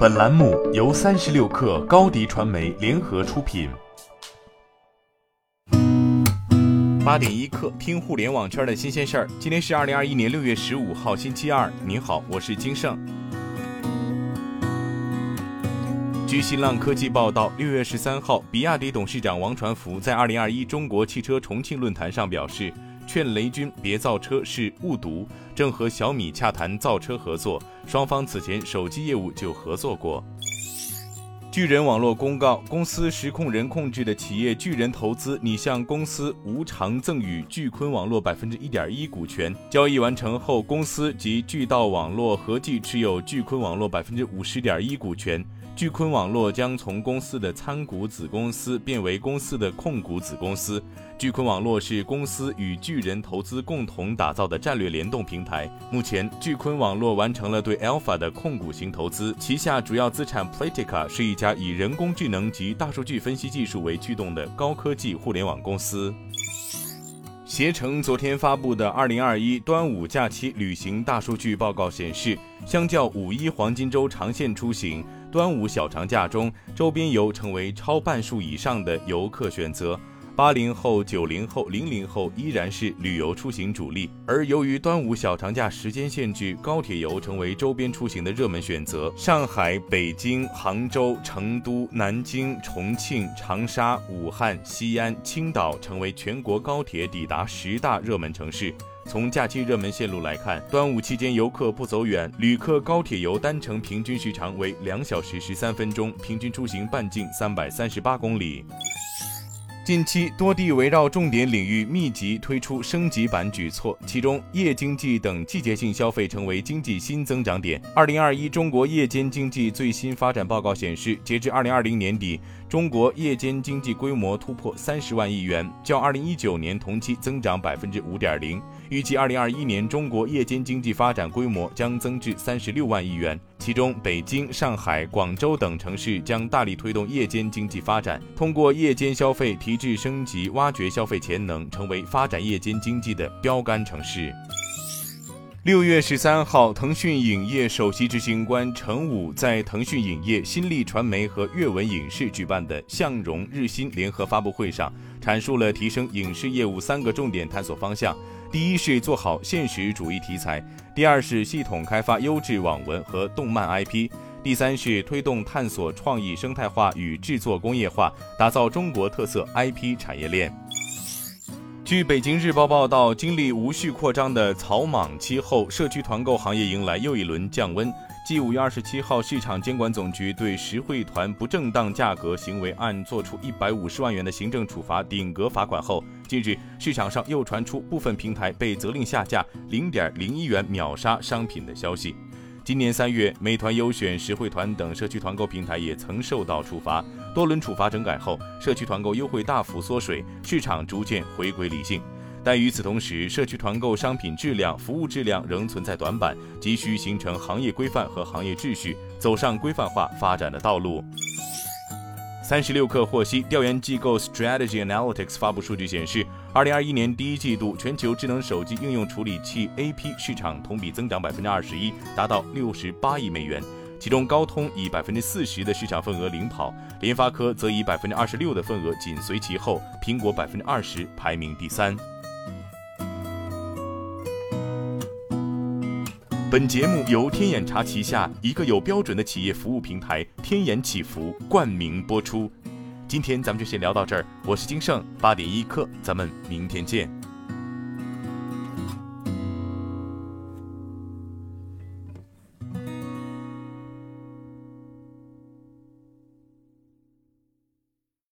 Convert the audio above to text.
本栏目由三十六氪高低传媒联合出品。八点一刻，听互联网圈的新鲜事儿。今天是二零二一年六月十五号，星期二。您好，我是金盛。据新浪科技报道，六月十三号，比亚迪董事长王传福在二零二一中国汽车重庆论坛上表示。劝雷军别造车是误读，正和小米洽谈造车合作，双方此前手机业务就合作过。巨人网络公告，公司实控人控制的企业巨人投资拟向公司无偿赠与巨坤网络百分之一点一股权，交易完成后，公司及巨道网络合计持有巨坤网络百分之五十点一股权。巨坤网络将从公司的参股子公司变为公司的控股子公司。巨坤网络是公司与巨人投资共同打造的战略联动平台。目前，巨坤网络完成了对 Alpha 的控股型投资，旗下主要资产 Platica 是一家以人工智能及大数据分析技术为驱动的高科技互联网公司。携程昨天发布的二零二一端午假期旅行大数据报告显示，相较五一黄金周长线出行，端午小长假中周边游成为超半数以上的游客选择。八零后、九零后、零零后依然是旅游出行主力，而由于端午小长假时间限制，高铁游成为周边出行的热门选择。上海、北京、杭州、成都、南京、重庆、长沙、武汉、西安、青岛成为全国高铁抵达十大热门城市。从假期热门线路来看，端午期间游客不走远，旅客高铁游单程平均时长为两小时十三分钟，平均出行半径三百三十八公里。近期多地围绕重点领域密集推出升级版举措，其中夜经济等季节性消费成为经济新增长点。二零二一中国夜间经济最新发展报告显示，截至二零二零年底，中国夜间经济规模突破三十万亿元，较二零一九年同期增长百分之五点零。预计二零二一年中国夜间经济发展规模将增至三十六万亿元。其中，北京、上海、广州等城市将大力推动夜间经济发展，通过夜间消费提质升级，挖掘消费潜能，成为发展夜间经济的标杆城市。六月十三号，腾讯影业首席执行官程武在腾讯影业、新力传媒和阅文影视举办的向荣日新联合发布会上，阐述了提升影视业务三个重点探索方向。第一是做好现实主义题材，第二是系统开发优质网文和动漫 IP，第三是推动探索创意生态化与制作工业化，打造中国特色 IP 产业链。据北京日报报道，经历无序扩张的草莽期后，社区团购行业迎来又一轮降温。继五月二十七号，市场监管总局对实惠团不正当价格行为案作出一百五十万元的行政处罚顶格罚款后，近日市场上又传出部分平台被责令下架零点零一元秒杀商品的消息。今年三月，美团优选、实惠团等社区团购平台也曾受到处罚。多轮处罚整改后，社区团购优惠大幅缩水，市场逐渐回归理性。但与此同时，社区团购商品质量、服务质量仍存在短板，急需形成行业规范和行业秩序，走上规范化发展的道路。三十六氪获悉，调研机构 Strategy Analytics 发布数据显示，二零二一年第一季度全球智能手机应用处理器 AP 市场同比增长百分之二十一，达到六十八亿美元。其中，高通以百分之四十的市场份额领跑，联发科则以百分之二十六的份额紧随其后，苹果百分之二十排名第三。本节目由天眼查旗下一个有标准的企业服务平台天眼祈福冠名播出。今天咱们就先聊到这儿，我是金盛八点一刻，咱们明天见。